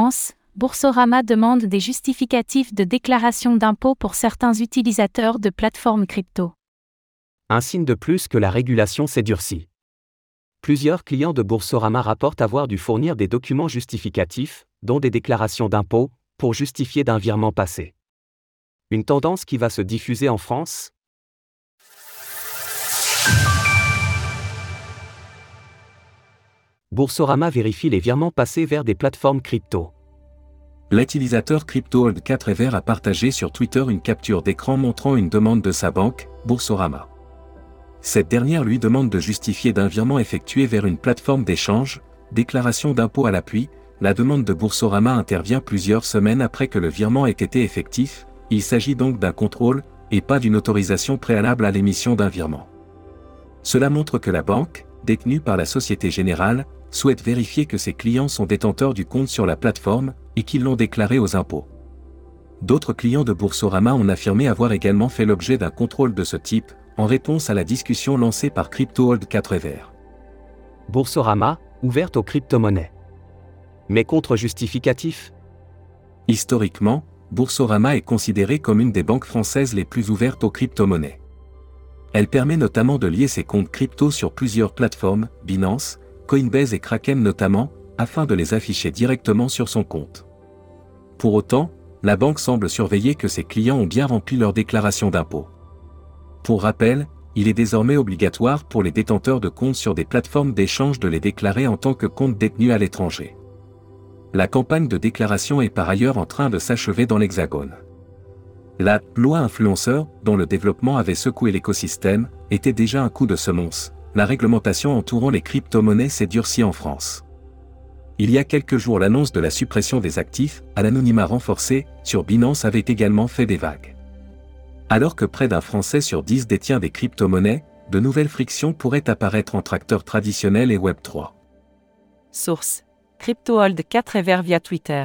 France, Boursorama demande des justificatifs de déclaration d'impôt pour certains utilisateurs de plateformes crypto. Un signe de plus que la régulation s'est durcie. Plusieurs clients de Boursorama rapportent avoir dû fournir des documents justificatifs, dont des déclarations d'impôt, pour justifier d'un virement passé. Une tendance qui va se diffuser en France Boursorama vérifie les virements passés vers des plateformes crypto. L'utilisateur CryptoHold4Ever a partagé sur Twitter une capture d'écran montrant une demande de sa banque, Boursorama. Cette dernière lui demande de justifier d'un virement effectué vers une plateforme d'échange, déclaration d'impôt à l'appui, la demande de Boursorama intervient plusieurs semaines après que le virement ait été effectif, il s'agit donc d'un contrôle, et pas d'une autorisation préalable à l'émission d'un virement. Cela montre que la banque, détenue par la Société Générale, souhaite vérifier que ses clients sont détenteurs du compte sur la plateforme et qu'ils l'ont déclaré aux impôts. D'autres clients de Boursorama ont affirmé avoir également fait l'objet d'un contrôle de ce type, en réponse à la discussion lancée par CryptoHold 4 Ever. Boursorama, ouverte aux crypto-monnaies. Mais contre-justificatif Historiquement, Boursorama est considérée comme une des banques françaises les plus ouvertes aux crypto-monnaies. Elle permet notamment de lier ses comptes crypto sur plusieurs plateformes, Binance, Coinbase et Kraken notamment, afin de les afficher directement sur son compte. Pour autant, la banque semble surveiller que ses clients ont bien rempli leur déclaration d'impôt. Pour rappel, il est désormais obligatoire pour les détenteurs de comptes sur des plateformes d'échange de les déclarer en tant que compte détenu à l'étranger. La campagne de déclaration est par ailleurs en train de s'achever dans l'Hexagone. La loi influenceur, dont le développement avait secoué l'écosystème, était déjà un coup de semonce, la réglementation entourant les crypto-monnaies s'est durcie en France. Il y a quelques jours l'annonce de la suppression des actifs, à l'anonymat renforcé, sur Binance avait également fait des vagues. Alors que près d'un Français sur dix détient des crypto-monnaies, de nouvelles frictions pourraient apparaître entre acteurs traditionnels et Web3. Source CryptoHold 4 et via Twitter.